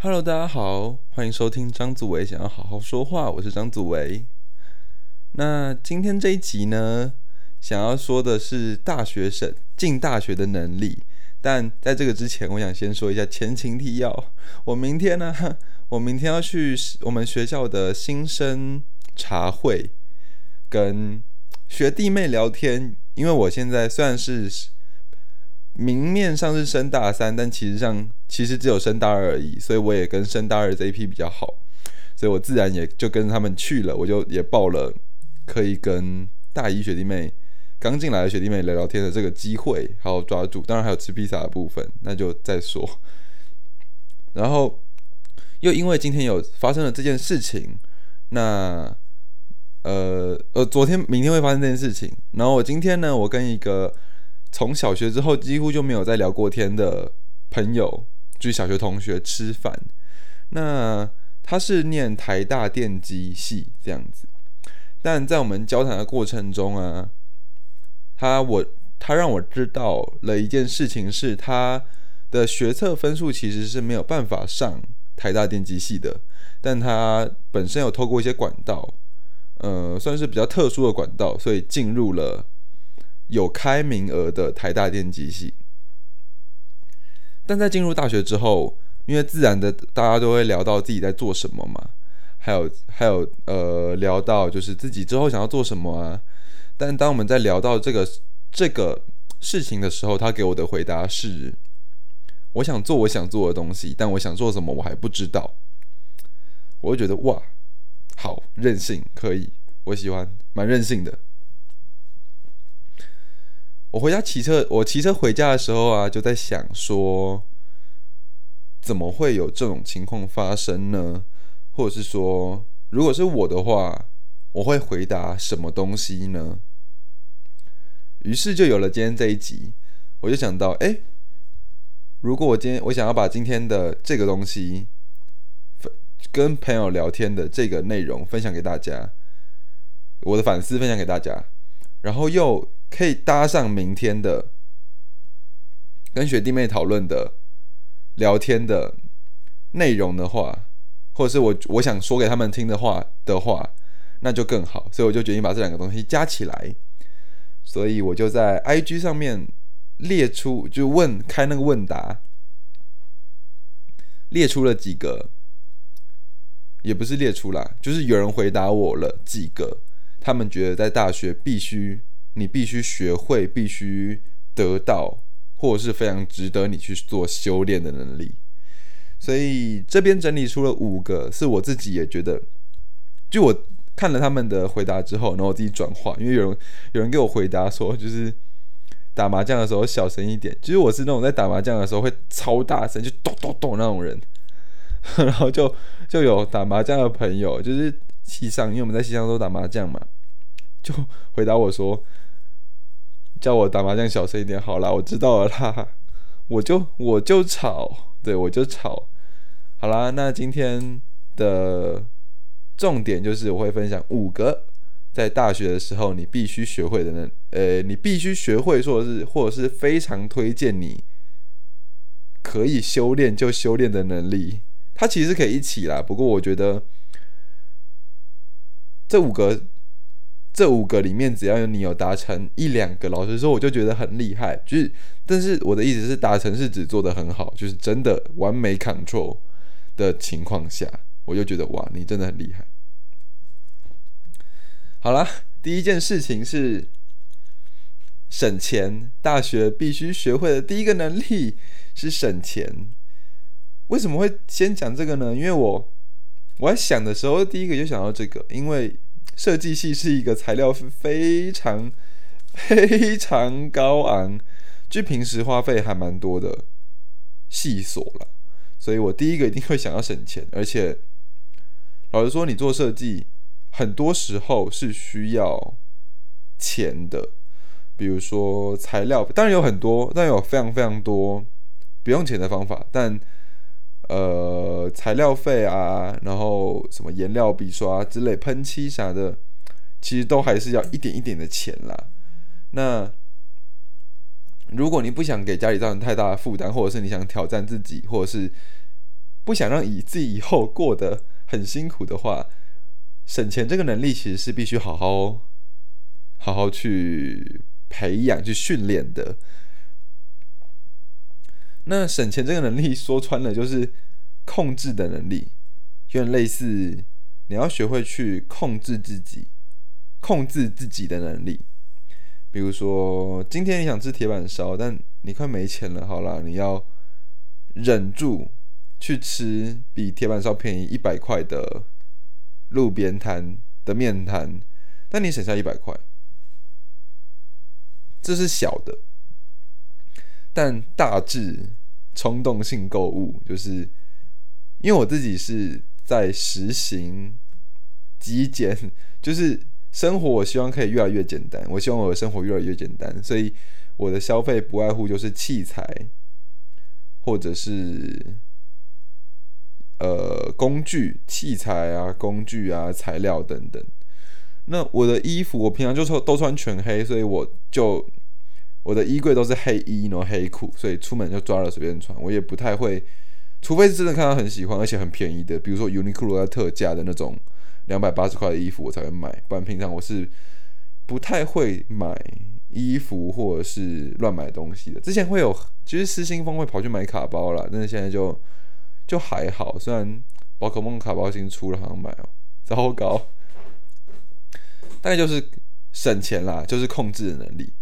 Hello，大家好，欢迎收听张祖维想要好好说话，我是张祖维。那今天这一集呢，想要说的是大学生进大学的能力。但在这个之前，我想先说一下前情提要。我明天呢，我明天要去我们学校的新生茶会，跟学弟妹聊天。因为我现在算是明面上是升大三，但其实上其实只有升大二而已，所以我也跟升大二这一批比较好，所以我自然也就跟他们去了。我就也报了可以跟大一学弟妹。刚进来的学弟妹聊聊天的这个机会，还有抓住，当然还有吃披萨的部分，那就再说。然后又因为今天有发生了这件事情，那呃呃，昨天明天会发生这件事情。然后我今天呢，我跟一个从小学之后几乎就没有再聊过天的朋友，就是小学同学吃饭。那他是念台大电机系这样子，但在我们交谈的过程中啊。他我他让我知道了一件事情，是他的学测分数其实是没有办法上台大电机系的，但他本身有透过一些管道，呃，算是比较特殊的管道，所以进入了有开名额的台大电机系。但在进入大学之后，因为自然的大家都会聊到自己在做什么嘛，还有还有呃聊到就是自己之后想要做什么啊。但当我们在聊到这个这个事情的时候，他给我的回答是：我想做我想做的东西，但我想做什么我还不知道。我就觉得哇，好任性，可以，我喜欢，蛮任性的。我回家骑车，我骑车回家的时候啊，就在想说，怎么会有这种情况发生呢？或者是说，如果是我的话，我会回答什么东西呢？于是就有了今天这一集，我就想到，哎，如果我今天我想要把今天的这个东西分跟朋友聊天的这个内容分享给大家，我的反思分享给大家，然后又可以搭上明天的跟学弟妹讨论的聊天的内容的话，或者是我我想说给他们听的话的话，那就更好。所以我就决定把这两个东西加起来。所以我就在 IG 上面列出，就问开那个问答，列出了几个，也不是列出啦，就是有人回答我了几个，他们觉得在大学必须你必须学会、必须得到，或者是非常值得你去做修炼的能力。所以这边整理出了五个，是我自己也觉得，就我。看了他们的回答之后，然后我自己转化，因为有人有人给我回答说，就是打麻将的时候小声一点。其实我是那种在打麻将的时候会超大声，就咚咚咚那种人。然后就就有打麻将的朋友，就是西上，因为我们在西上都打麻将嘛，就回答我说，叫我打麻将小声一点。好啦，我知道了啦，我就我就吵，对我就吵。好啦，那今天的。重点就是我会分享五个在大学的时候你必须学会的能，呃，你必须学会，或者是或者是非常推荐你可以修炼就修炼的能力。它其实可以一起啦，不过我觉得这五个这五个里面，只要有你有达成一两个，老实说我就觉得很厉害。就是，但是我的意思是，达成是指做的很好，就是真的完美 control 的情况下。我就觉得哇，你真的很厉害。好了，第一件事情是省钱。大学必须学会的第一个能力是省钱。为什么会先讲这个呢？因为我我在想的时候，第一个就想到这个，因为设计系是一个材料非常 非常高昂，就平时花费还蛮多的细所了，所以我第一个一定会想要省钱，而且。老实说，你做设计，很多时候是需要钱的。比如说材料，当然有很多，但有非常非常多不用钱的方法。但呃，材料费啊，然后什么颜料、笔刷之类、喷漆啥的，其实都还是要一点一点的钱啦。那如果你不想给家里造成太大的负担，或者是你想挑战自己，或者是不想让以自己以后过得很辛苦的话，省钱这个能力其实是必须好好好好去培养、去训练的。那省钱这个能力说穿了就是控制的能力，有点类似你要学会去控制自己、控制自己的能力。比如说，今天你想吃铁板烧，但你快没钱了，好啦，你要忍住去吃比铁板烧便宜一百块的路边摊的面摊，但你省下一百块，这是小的，但大致冲动性购物，就是因为我自己是在实行极简，就是。生活我希望可以越来越简单，我希望我的生活越来越简单，所以我的消费不外乎就是器材，或者是呃工具、器材啊、工具啊、材料等等。那我的衣服我平常就穿都穿全黑，所以我就我的衣柜都是黑衣，然后黑裤，所以出门就抓了随便穿。我也不太会，除非是真的看到很喜欢而且很便宜的，比如说 Uniqlo 在特价的那种。两百八十块的衣服我才会买，不然平常我是不太会买衣服或者是乱买东西的。之前会有，其实失心疯会跑去买卡包啦，但是现在就就还好。虽然宝可梦卡包新出了，好像买哦，糟糕。大概就是省钱啦，就是控制的能力。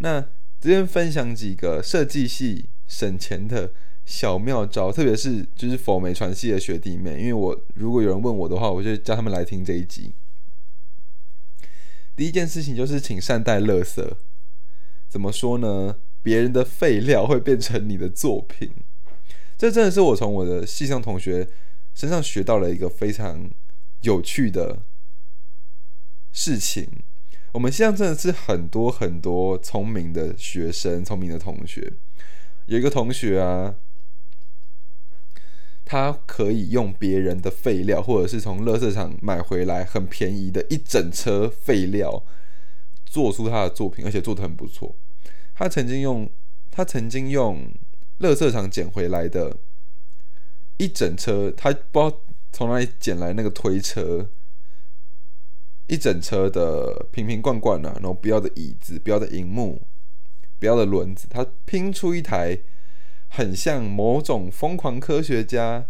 那这边分享几个设计系省钱的。小妙招，特别是就是否美传系的学弟妹，因为我如果有人问我的话，我就叫他们来听这一集。第一件事情就是请善待垃圾。怎么说呢？别人的废料会变成你的作品，这真的是我从我的系上同学身上学到了一个非常有趣的事情。我们现在真的是很多很多聪明的学生，聪明的同学。有一个同学啊。他可以用别人的废料，或者是从垃圾场买回来很便宜的一整车废料，做出他的作品，而且做的很不错。他曾经用他曾经用垃圾场捡回来的一整车，他不知道从哪里捡来那个推车，一整车的瓶瓶罐罐啊，然后不要的椅子、不要的荧幕、不要的轮子，他拼出一台。很像某种疯狂科学家，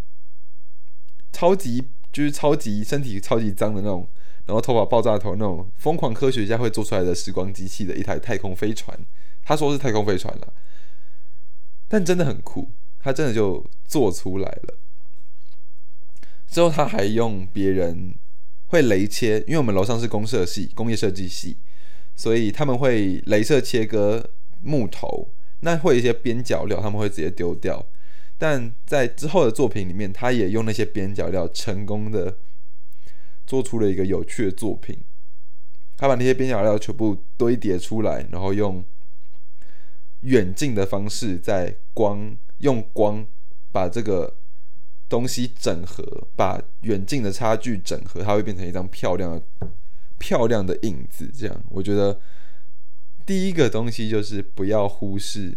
超级就是超级身体超级脏的那种，然后头发爆炸头那种疯狂科学家会做出来的时光机器的一台太空飞船。他说是太空飞船了，但真的很酷，他真的就做出来了。之后他还用别人会雷切，因为我们楼上是公社系、工业设计系，所以他们会镭射切割木头。那会有一些边角料，他们会直接丢掉，但在之后的作品里面，他也用那些边角料成功的做出了一个有趣的作品。他把那些边角料全部堆叠出来，然后用远近的方式，在光用光把这个东西整合，把远近的差距整合，它会变成一张漂亮的、漂亮的影子。这样，我觉得。第一个东西就是不要忽视，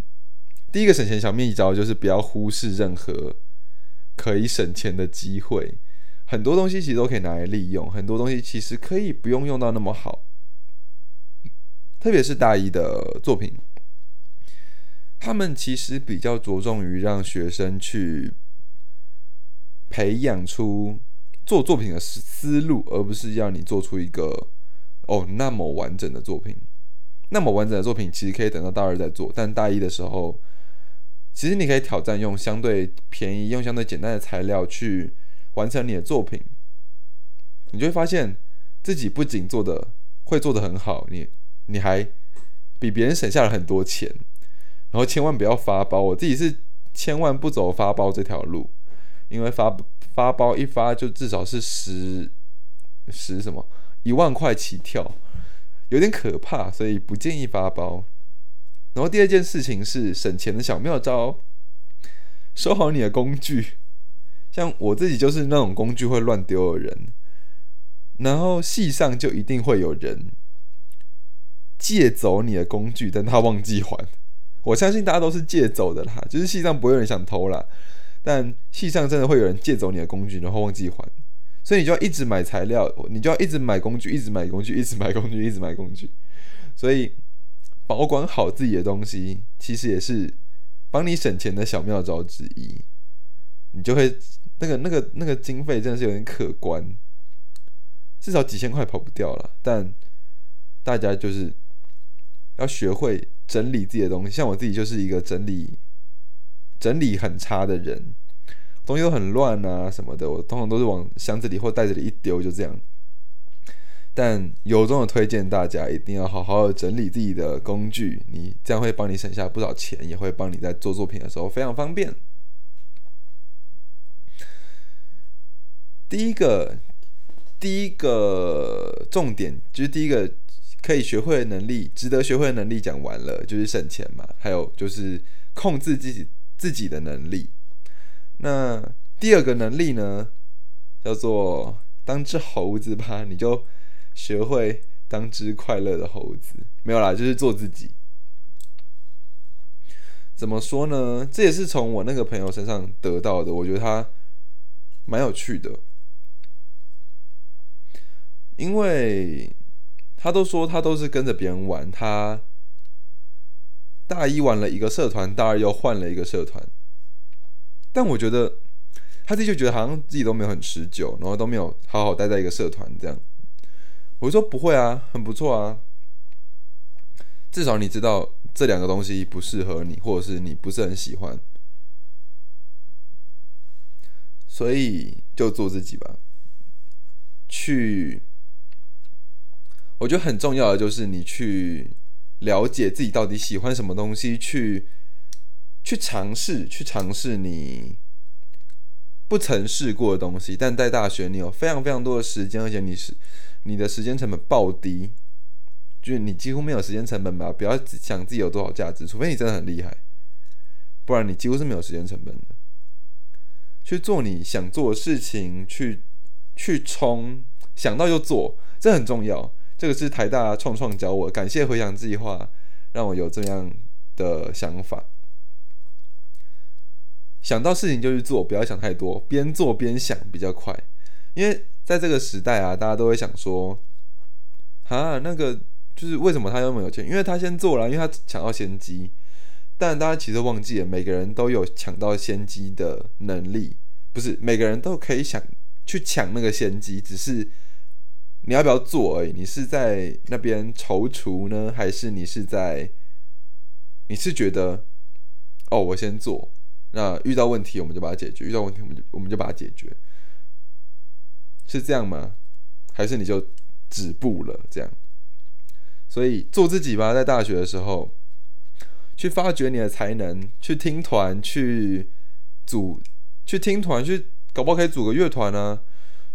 第一个省钱小秘招就是不要忽视任何可以省钱的机会。很多东西其实都可以拿来利用，很多东西其实可以不用用到那么好。特别是大一的作品，他们其实比较着重于让学生去培养出做作品的思思路，而不是要你做出一个哦那么完整的作品。那么完整的作品其实可以等到大二再做，但大一的时候，其实你可以挑战用相对便宜、用相对简单的材料去完成你的作品，你就会发现自己不仅做的会做的很好，你你还比别人省下了很多钱。然后千万不要发包，我自己是千万不走发包这条路，因为发发包一发就至少是十十什么一万块起跳。有点可怕，所以不建议发包。然后第二件事情是省钱的小妙招：收好你的工具。像我自己就是那种工具会乱丢的人，然后系上就一定会有人借走你的工具，但他忘记还。我相信大家都是借走的啦，就是系上不会有人想偷啦。但系上真的会有人借走你的工具，然后忘记还，所以你就要一直买材料，你就要一直买工具，一直买工具，一直买工具，一直买工具。所以保管好自己的东西，其实也是帮你省钱的小妙招之一。你就会那个那个那个经费真的是有点可观，至少几千块跑不掉了。但大家就是要学会整理自己的东西，像我自己就是一个整理整理很差的人，东西都很乱啊什么的，我通常都是往箱子里或袋子里一丢就这样。但由衷的推荐大家一定要好好的整理自己的工具，你这样会帮你省下不少钱，也会帮你在做作品的时候非常方便。第一个。第一个重点就是第一个可以学会的能力，值得学会的能力讲完了，就是省钱嘛。还有就是控制自己自己的能力。那第二个能力呢，叫做当只猴子吧，你就学会当只快乐的猴子。没有啦，就是做自己。怎么说呢？这也是从我那个朋友身上得到的，我觉得他蛮有趣的。因为他都说他都是跟着别人玩，他大一玩了一个社团，大二又换了一个社团，但我觉得他自己就觉得好像自己都没有很持久，然后都没有好好待在一个社团这样。我说不会啊，很不错啊，至少你知道这两个东西不适合你，或者是你不是很喜欢，所以就做自己吧，去。我觉得很重要的就是你去了解自己到底喜欢什么东西，去去尝试，去尝试你不曾试过的东西。但在大学，你有非常非常多的时间，而且你是你的时间成本爆低，就是你几乎没有时间成本吧？不要想自己有多少价值，除非你真的很厉害，不然你几乎是没有时间成本的。去做你想做的事情，去去冲，想到就做，这很重要。这个是台大创创教我，感谢回想计划，让我有这样的想法。想到事情就去做，不要想太多，边做边想比较快。因为在这个时代啊，大家都会想说，啊，那个就是为什么他那么有钱？因为他先做了，因为他抢到先机。但大家其实忘记了，每个人都有抢到先机的能力，不是每个人都可以想去抢那个先机，只是。你要不要做而已？你是在那边踌躇呢，还是你是在？你是觉得，哦，我先做，那遇到问题我们就把它解决，遇到问题我们就我们就把它解决，是这样吗？还是你就止步了？这样？所以做自己吧，在大学的时候，去发掘你的才能，去听团，去组，去听团，去搞不好可以组个乐团呢。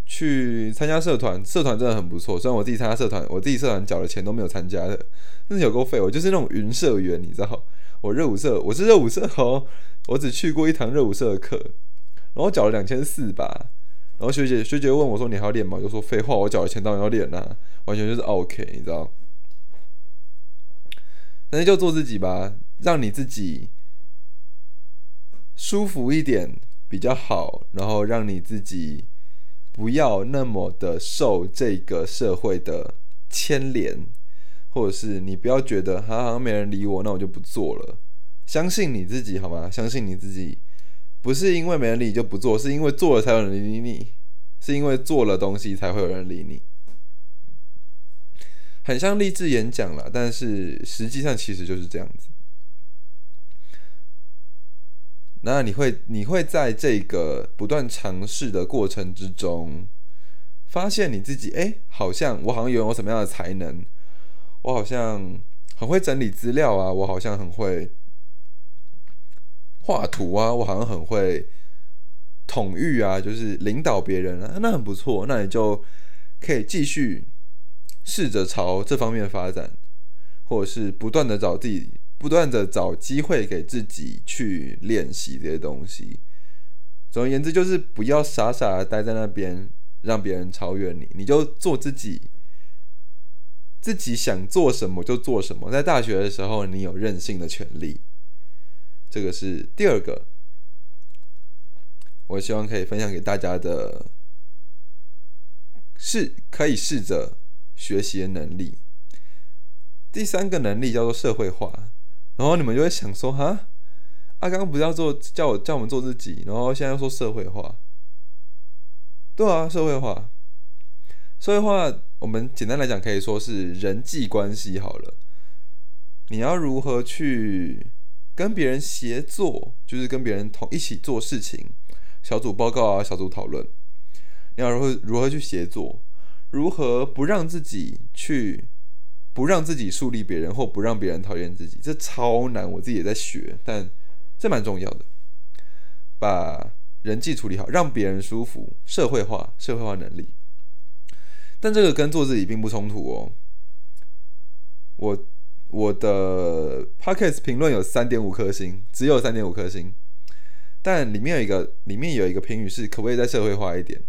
去参加社团，社团真的很不错。虽然我自己参加社团，我自己社团缴了钱都没有参加的，真是有够废。我就是那种云社员，你知道？我热舞社，我是热舞社哦，我只去过一堂热舞社的课，然后缴了两千四吧。然后学姐学姐问我说：“你还要练吗？”我就说：“废话，我缴了钱当然要练啦，完全就是 OK，你知道？”但是就做自己吧，让你自己舒服一点比较好，然后让你自己。不要那么的受这个社会的牵连，或者是你不要觉得好像没人理我，那我就不做了。相信你自己好吗？相信你自己，不是因为没人理就不做，是因为做了才有人理你，是因为做了东西才会有人理你。很像励志演讲了，但是实际上其实就是这样子。那你会，你会在这个不断尝试的过程之中，发现你自己，哎，好像我好像拥有什么样的才能，我好像很会整理资料啊，我好像很会画图啊，我好像很会统御啊，就是领导别人啊，那很不错，那你就可以继续试着朝这方面发展，或者是不断的找自己。不断的找机会给自己去练习这些东西。总而言之，就是不要傻傻的待在那边，让别人超越你，你就做自己，自己想做什么就做什么。在大学的时候，你有任性的权利。这个是第二个。我希望可以分享给大家的，是可以试着学习的能力。第三个能力叫做社会化，然后你们就会想说，哈，阿刚不是要做叫我叫我们做自己，然后现在又说社会化，对啊，社会化，社会化，我们简单来讲可以说是人际关系好了。你要如何去跟别人协作，就是跟别人同一起做事情，小组报告啊，小组讨论，你要如何如何去协作，如何不让自己去。不让自己树立别人，或不让别人讨厌自己，这超难。我自己也在学，但这蛮重要的。把人际处理好，让别人舒服，社会化，社会化能力。但这个跟做自己并不冲突哦。我我的 podcast 评论有三点五颗星，只有三点五颗星。但里面有一个，里面有一个评语是可不可以再社会化一点？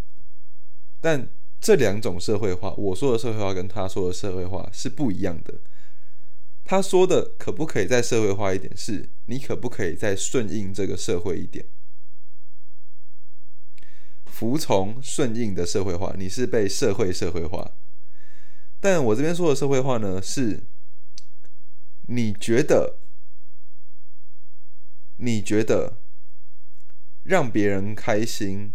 但这两种社会化，我说的社会化跟他说的社会化是不一样的。他说的可不可以再社会化一点？是你可不可以再顺应这个社会一点？服从顺应的社会化，你是被社会社会化。但我这边说的社会化呢，是你觉得，你觉得让别人开心。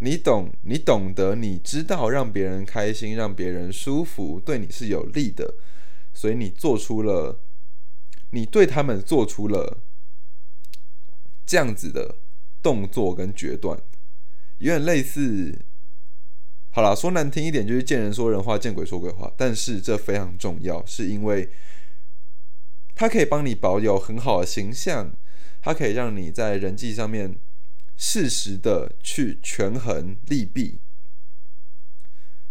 你懂，你懂得，你知道让别人开心，让别人舒服，对你是有利的，所以你做出了，你对他们做出了这样子的动作跟决断，有点类似。好了，说难听一点，就是见人说人话，见鬼说鬼话。但是这非常重要，是因为它可以帮你保有很好的形象，它可以让你在人际上面。适时的去权衡利弊，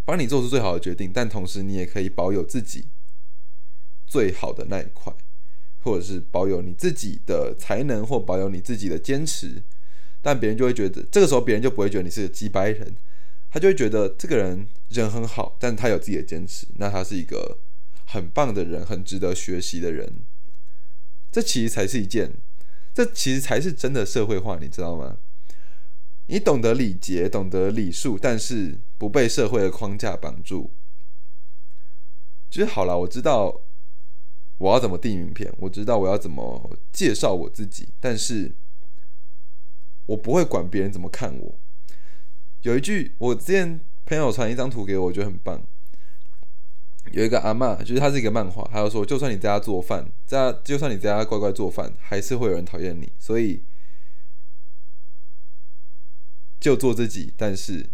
帮你做出最好的决定，但同时你也可以保有自己最好的那一块，或者是保有你自己的才能，或保有你自己的坚持。但别人就会觉得，这个时候别人就不会觉得你是个鸡掰人，他就会觉得这个人人很好，但他有自己的坚持，那他是一个很棒的人，很值得学习的人。这其实才是一件，这其实才是真的社会化，你知道吗？你懂得礼节，懂得礼数，但是不被社会的框架绑住。就是好了，我知道我要怎么递名片，我知道我要怎么介绍我自己，但是我不会管别人怎么看我。有一句，我之前朋友传一张图给我，我觉得很棒。有一个阿妈，就是他是一个漫画，他就说，就算你在家做饭，在就算你在家乖乖做饭，还是会有人讨厌你，所以。就做自己，但是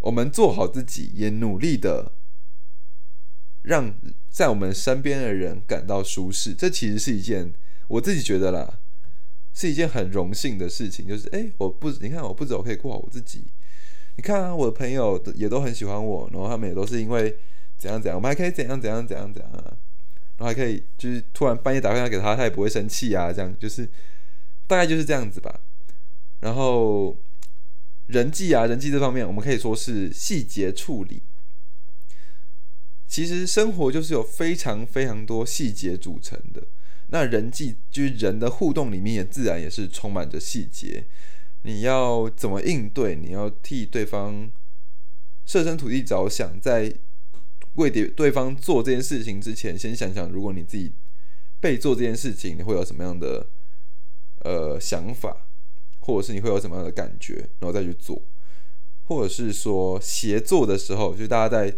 我们做好自己，也努力的让在我们身边的人感到舒适。这其实是一件我自己觉得啦，是一件很荣幸的事情。就是哎，我不，你看我不走可以过好我自己。你看啊，我的朋友也都很喜欢我，然后他们也都是因为怎样怎样，我们还可以怎样怎样怎样怎样啊，然后还可以就是突然半夜打电话给他，他也不会生气啊。这样就是大概就是这样子吧。然后。人际啊，人际这方面，我们可以说是细节处理。其实生活就是有非常非常多细节组成的。那人际就是人的互动里面，也自然也是充满着细节。你要怎么应对？你要替对方设身处地着想，在为对对方做这件事情之前，先想想，如果你自己被做这件事情，你会有什么样的呃想法？或者是你会有什么样的感觉，然后再去做，或者是说协作的时候，就大家在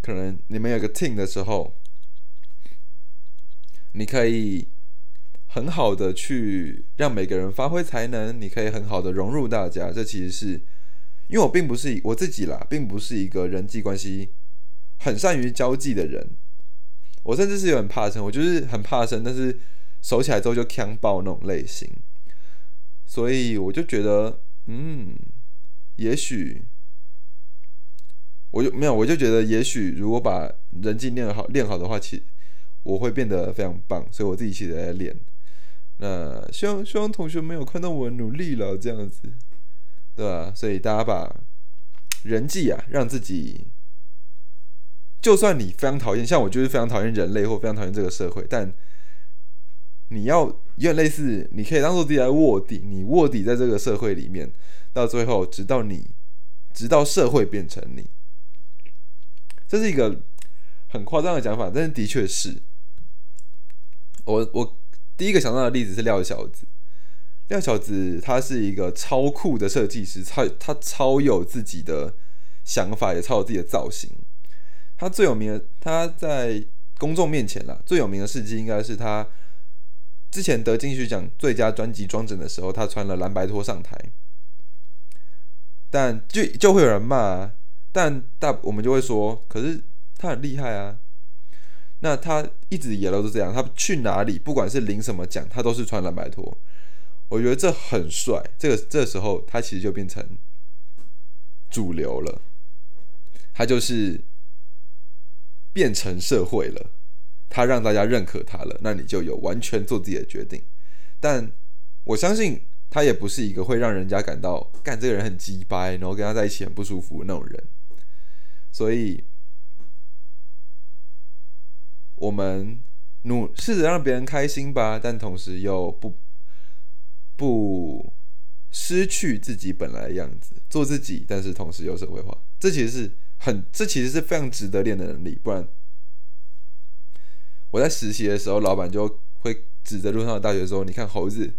可能你们有个 team 的时候，你可以很好的去让每个人发挥才能，你可以很好的融入大家。这其实是因为我并不是我自己啦，并不是一个人际关系很善于交际的人，我甚至是有点怕生，我就是很怕生，但是熟起来之后就强爆那种类型。所以我就觉得，嗯，也许我就没有，我就觉得，也许如果把人际练好练好的话，其我会变得非常棒。所以我自己其实在练。那希望希望同学们有看到我努力了，这样子，对吧？所以大家把人际啊，让自己，就算你非常讨厌，像我就是非常讨厌人类或非常讨厌这个社会，但你要。有点类似，你可以当做自己来卧底，你卧底在这个社会里面，到最后，直到你，直到社会变成你。这是一个很夸张的讲法，但是的确是。我我第一个想到的例子是廖小子，廖小子他是一个超酷的设计师，超他超有自己的想法，也超有自己的造型。他最有名的，他在公众面前啦，最有名的事迹应该是他之前得金曲奖最佳专辑装帧的时候，他穿了蓝白拖上台，但就就会有人骂，啊但大我们就会说，可是他很厉害啊。那他一直以来都是这样，他去哪里，不管是领什么奖，他都是穿蓝白拖。我觉得这很帅。这个这时候，他其实就变成主流了，他就是变成社会了，他让大家认可他了，那你就有完全做自己的决定。但我相信他也不是一个会让人家感到干这个人很鸡掰，然后跟他在一起很不舒服的那种人，所以。我们努试着让别人开心吧，但同时又不不失去自己本来的样子，做自己，但是同时又社会化。这其实是很，这其实是非常值得练的能力。不然，我在实习的时候，老板就会指着路上的大学说：“你看猴子。”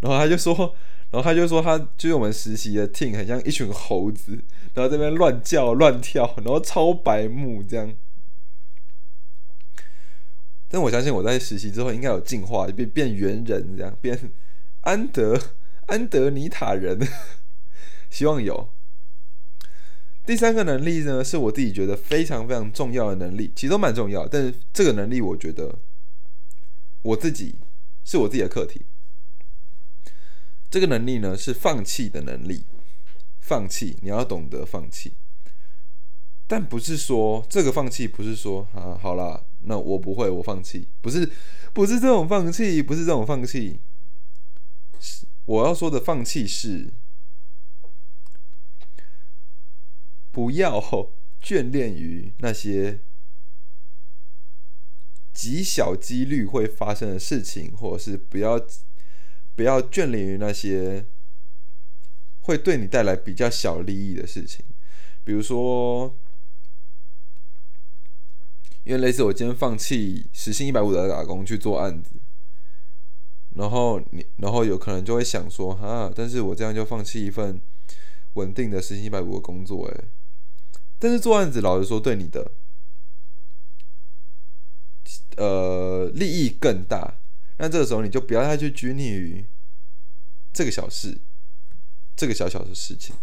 然后他就说，然后他就说，他就是我们实习的 team 很像一群猴子，然后这边乱叫乱跳，然后超白目这样。但我相信我在实习之后应该有进化，变变猿人这样，变安德安德尼塔人，希望有。第三个能力呢，是我自己觉得非常非常重要的能力，其实都蛮重要，但是这个能力我觉得我自己是我自己的课题。这个能力呢是放弃的能力，放弃你要懂得放弃，但不是说这个放弃不是说啊好了。那我不会，我放弃，不是，不是这种放弃，不是这种放弃，是我要说的放弃是，不要眷恋于那些极小几率会发生的事情，或者是不要不要眷恋于那些会对你带来比较小利益的事情，比如说。因为类似我今天放弃时薪一百五的打工去做案子，然后你然后有可能就会想说哈，但是我这样就放弃一份稳定的时薪一百五的工作诶。但是做案子老实说对你的呃利益更大，那这个时候你就不要太去拘泥于这个小事，这个小小的事情，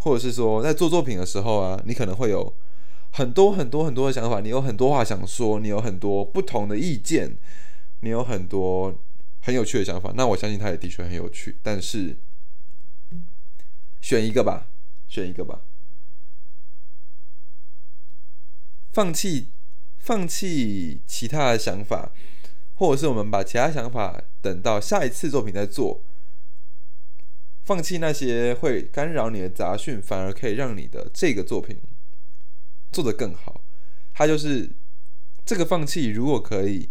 或者是说在做作品的时候啊，你可能会有。很多很多很多的想法，你有很多话想说，你有很多不同的意见，你有很多很有趣的想法。那我相信他也的确很有趣，但是选一个吧，选一个吧，放弃放弃其他的想法，或者是我们把其他想法等到下一次作品再做，放弃那些会干扰你的杂讯，反而可以让你的这个作品。做得更好，他就是这个放弃。如果可以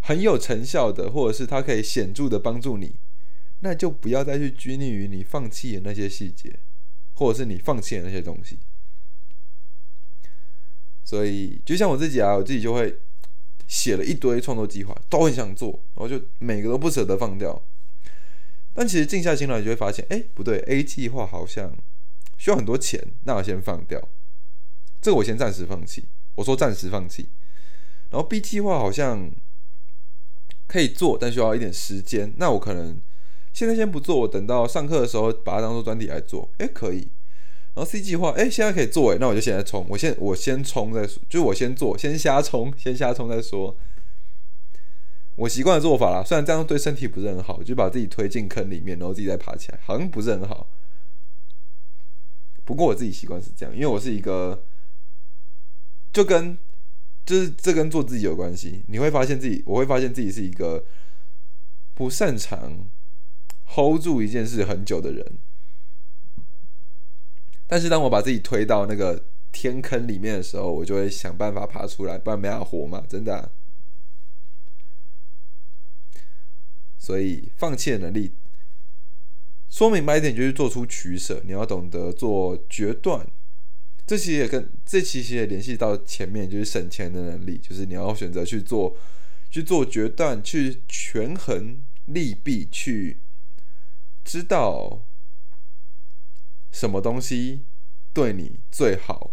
很有成效的，或者是他可以显著的帮助你，那就不要再去拘泥于你放弃的那些细节，或者是你放弃的那些东西。所以，就像我自己啊，我自己就会写了一堆创作计划，都很想做，然后就每个都不舍得放掉。但其实静下心来，你就会发现，哎，不对，A 计划好像需要很多钱，那我先放掉。这个我先暂时放弃，我说暂时放弃。然后 B 计划好像可以做，但需要一点时间。那我可能现在先不做，我等到上课的时候把它当做专题来做。哎，可以。然后 C 计划，哎，现在可以做，哎，那我就现在冲。我先我先冲再说，就我先做，先瞎冲，先瞎冲再说。我习惯的做法啦，虽然这样对身体不是很好，就把自己推进坑里面，然后自己再爬起来，好像不是很好。不过我自己习惯是这样，因为我是一个。就跟就是这跟做自己有关系，你会发现自己，我会发现自己是一个不擅长 hold 住一件事很久的人。但是当我把自己推到那个天坑里面的时候，我就会想办法爬出来，不然没法活嘛，真的。所以放弃的能力，说明白一点就是做出取舍，你要懂得做决断。这其实也跟这其实也联系到前面，就是省钱的能力，就是你要选择去做去做决断，去权衡利弊，去知道什么东西对你最好，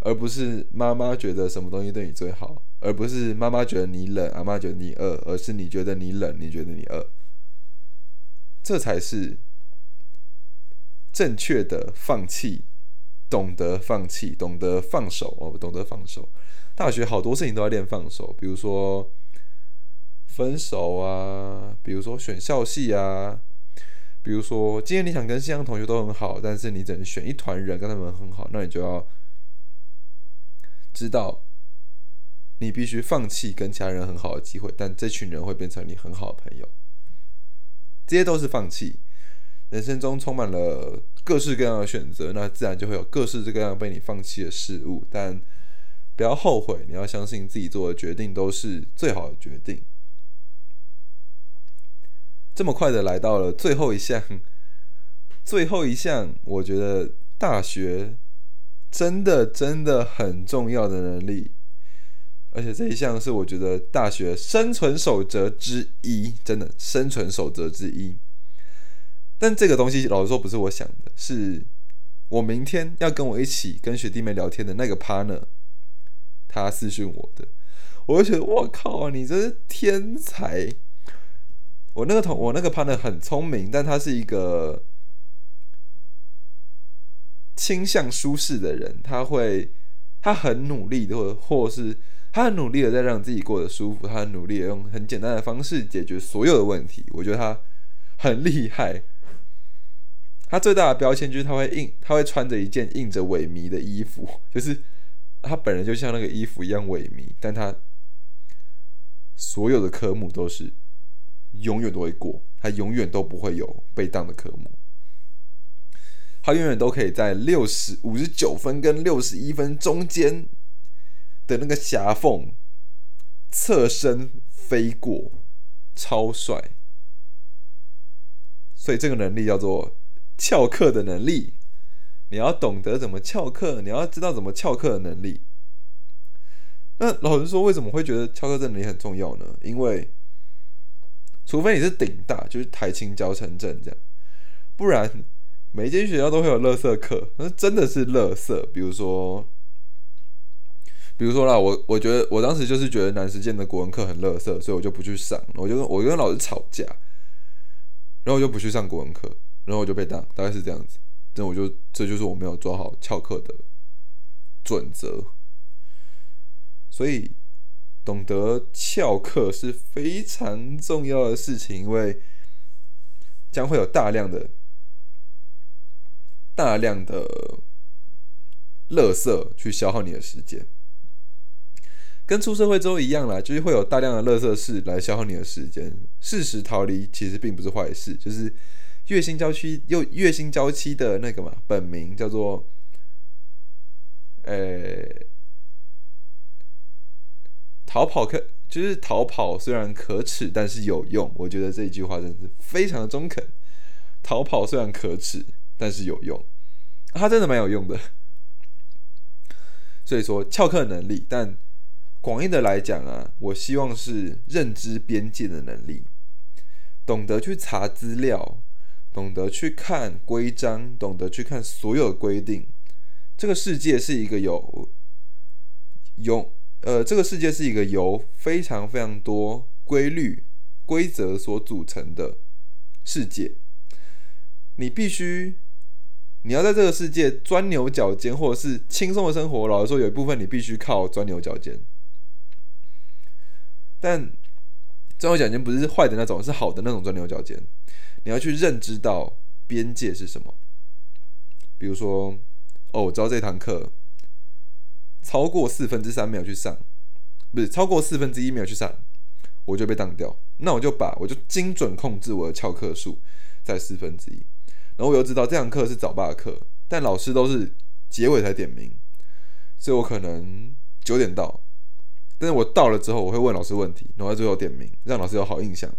而不是妈妈觉得什么东西对你最好，而不是妈妈觉得你冷，阿妈觉得你饿，而是你觉得你冷，你觉得你饿，这才是正确的放弃。懂得放弃，懂得放手哦，懂得放手。大学好多事情都要练放手，比如说分手啊，比如说选校系啊，比如说今天你想跟西洋同学都很好，但是你只能选一团人跟他们很好，那你就要知道，你必须放弃跟其他人很好的机会，但这群人会变成你很好的朋友。这些都是放弃。人生中充满了各式各样的选择，那自然就会有各式各样被你放弃的事物。但不要后悔，你要相信自己做的决定都是最好的决定。这么快的来到了最后一项，最后一项，我觉得大学真的真的很重要的能力，而且这一项是我觉得大学生存守则之一，真的生存守则之一。但这个东西老实说不是我想的，是我明天要跟我一起跟学弟妹聊天的那个 partner，他私讯我的，我就觉得我靠，你真是天才！我那个同我那个 partner 很聪明，但他是一个倾向舒适的人，他会他很努力的，或或是他很努力的在让自己过得舒服，他很努力的用很简单的方式解决所有的问题，我觉得他很厉害。他最大的标签就是他会印，他会穿着一件印着萎靡的衣服，就是他本人就像那个衣服一样萎靡，但他所有的科目都是永远都会过，他永远都不会有被当的科目，他永远都可以在六十五十九分跟六十一分中间的那个狭缝侧身飞过，超帅，所以这个能力叫做。翘课的能力，你要懂得怎么翘课，你要知道怎么翘课的能力。那老实说，为什么会觉得翘课这能力很重要呢？因为，除非你是顶大，就是台青教城镇这样，不然每间学校都会有乐色课，那真的是乐色。比如说，比如说啦，我我觉得我当时就是觉得南实践的国文课很乐色，所以我就不去上，我就跟我跟老师吵架，然后我就不去上国文课。然后我就被当，大概是这样子。那我就这就是我没有抓好翘课的准则。所以懂得翘课是非常重要的事情，因为将会有大量的、大量的垃圾去消耗你的时间。跟出社会之后一样啦，就是会有大量的垃圾事来消耗你的时间。适时逃离其实并不是坏事，就是。月薪郊区又月薪郊区的那个嘛，本名叫做，呃，逃跑可就是逃跑虽然可耻，但是有用。我觉得这一句话真的是非常的中肯。逃跑虽然可耻，但是有用，它真的蛮有用的。所以说翘课能力，但广义的来讲啊，我希望是认知边界的能力，懂得去查资料。懂得去看规章，懂得去看所有规定。这个世界是一个有用呃，这个世界是一个由非常非常多规律规则所组成的世界。你必须你要在这个世界钻牛角尖，或者是轻松的生活。老实说，有一部分你必须靠钻牛角尖，但钻牛角尖不是坏的那种，是好的那种钻牛角尖。你要去认知到边界是什么，比如说，哦，我知道这堂课超过四分之三没有去上，不是超过四分之一没有去上，我就被当掉。那我就把我就精准控制我的翘课数在四分之一，然后我又知道这堂课是早八课，但老师都是结尾才点名，所以我可能九点到，但是我到了之后，我会问老师问题，然后最后点名，让老师有好印象。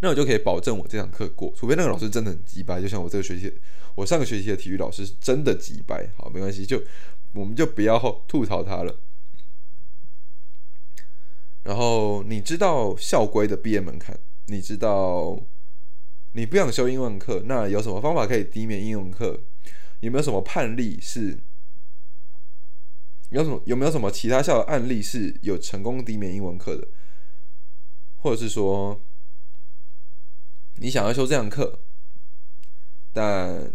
那我就可以保证我这堂课过，除非那个老师真的很鸡掰，就像我这个学期，我上个学期的体育老师是真的鸡掰。好，没关系，就我们就不要吐槽他了。然后你知道校规的毕业门槛，你知道你不想修英文课，那有什么方法可以低免英文课？有没有什么判例是？有什么有没有什么其他校的案例是有成功低免英文课的？或者是说，你想要修这堂课，但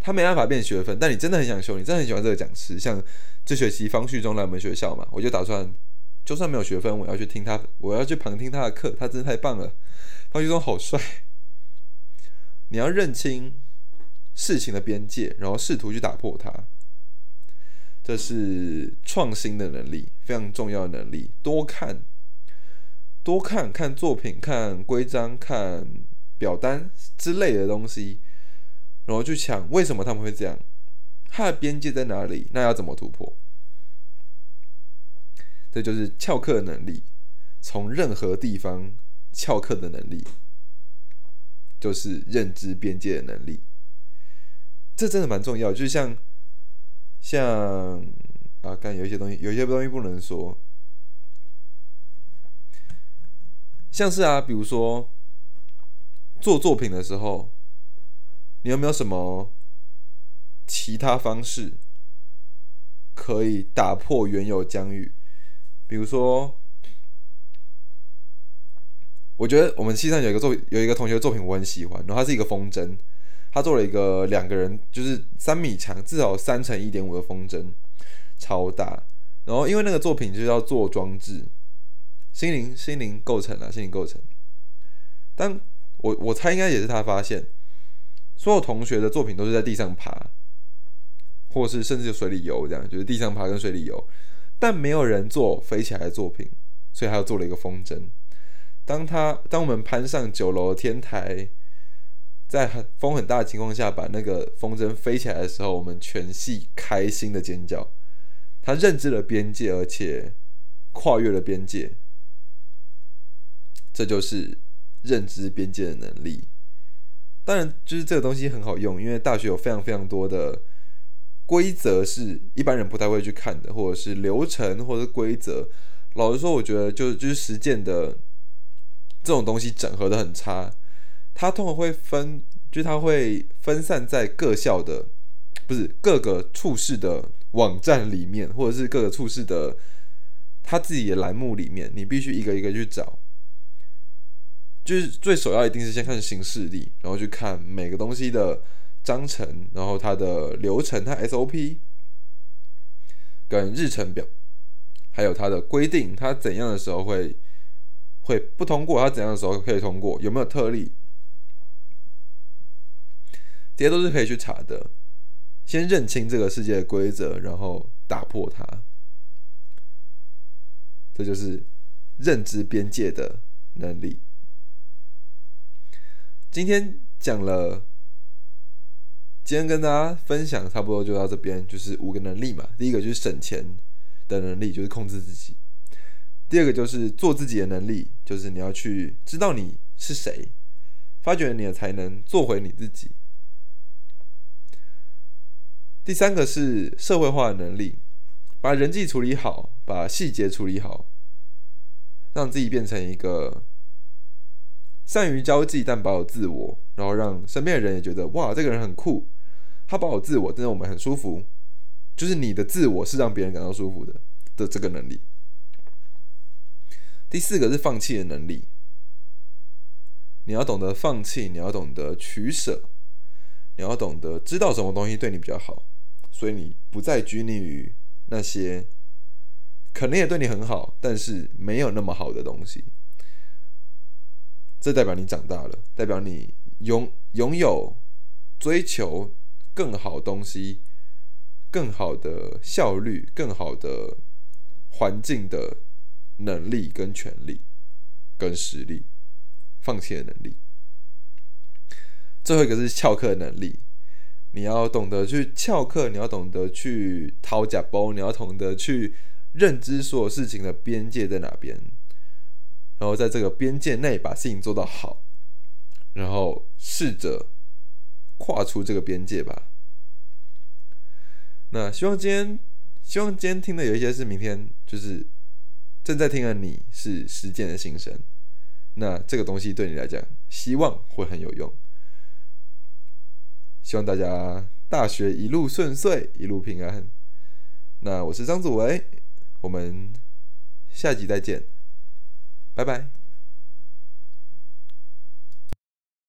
他没办法变学分，但你真的很想修，你真的很喜欢这个讲师，像这学期方旭中来我们学校嘛，我就打算。就算没有学分，我要去听他，我要去旁听他的课，他真的太棒了。方旭中好帅。你要认清事情的边界，然后试图去打破它，这是创新的能力，非常重要的能力。多看，多看看作品，看规章，看表单之类的东西，然后去想为什么他们会这样，它的边界在哪里？那要怎么突破？这就是翘课能力，从任何地方翘课的能力，就是认知边界的能力。这真的蛮重要，就像像啊，看有一些东西，有一些东西不能说，像是啊，比如说做作品的时候，你有没有什么其他方式可以打破原有疆域？比如说，我觉得我们系上有一个作有一个同学作品我很喜欢，然后他是一个风筝，他做了一个两个人就是三米长，至少三乘一点五的风筝，超大。然后因为那个作品就是要做装置，心灵心灵构成了，心灵构成。但我我猜应该也是他发现，所有同学的作品都是在地上爬，或是甚至水里游这样，就是地上爬跟水里游。但没有人做飞起来的作品，所以他又做了一个风筝。当他当我们攀上九楼天台，在很风很大的情况下把那个风筝飞起来的时候，我们全系开心的尖叫。他认知了边界，而且跨越了边界，这就是认知边界的能力。当然，就是这个东西很好用，因为大学有非常非常多的。规则是一般人不太会去看的，或者是流程，或者规则。老实说，我觉得就就是实践的这种东西整合的很差。它通常会分，就它会分散在各校的，不是各个处室的网站里面，或者是各个处室的他自己的栏目里面。你必须一个一个去找。就是最首要一定是先看形式力，然后去看每个东西的。章程，然后它的流程，它 SOP 跟日程表，还有它的规定，它怎样的时候会会不通过，它怎样的时候可以通过，有没有特例，这些都是可以去查的。先认清这个世界的规则，然后打破它，这就是认知边界的能力。今天讲了。今天跟大家分享差不多就到这边，就是五个能力嘛。第一个就是省钱的能力，就是控制自己；第二个就是做自己的能力，就是你要去知道你是谁，发掘你的才能，做回你自己；第三个是社会化的能力，把人际处理好，把细节处理好，让自己变成一个善于交际但保有自我，然后让身边的人也觉得哇，这个人很酷。他保有自我，真的我们很舒服。就是你的自我是让别人感到舒服的的这个能力。第四个是放弃的能力，你要懂得放弃，你要懂得取舍，你要懂得知道什么东西对你比较好，所以你不再拘泥于那些可能也对你很好，但是没有那么好的东西。这代表你长大了，代表你拥拥有追求。更好东西，更好的效率，更好的环境的能力跟权利跟实力，放弃的能力。最后一个是翘课能力，你要懂得去翘课，你要懂得去掏假包，你要懂得去认知所有事情的边界在哪边，然后在这个边界内把事情做到好，然后试着跨出这个边界吧。那希望今天，希望今天听的有一些是明天就是正在听的你是实践的新生，那这个东西对你来讲，希望会很有用。希望大家大学一路顺遂，一路平安。那我是张祖维，我们下集再见，拜拜。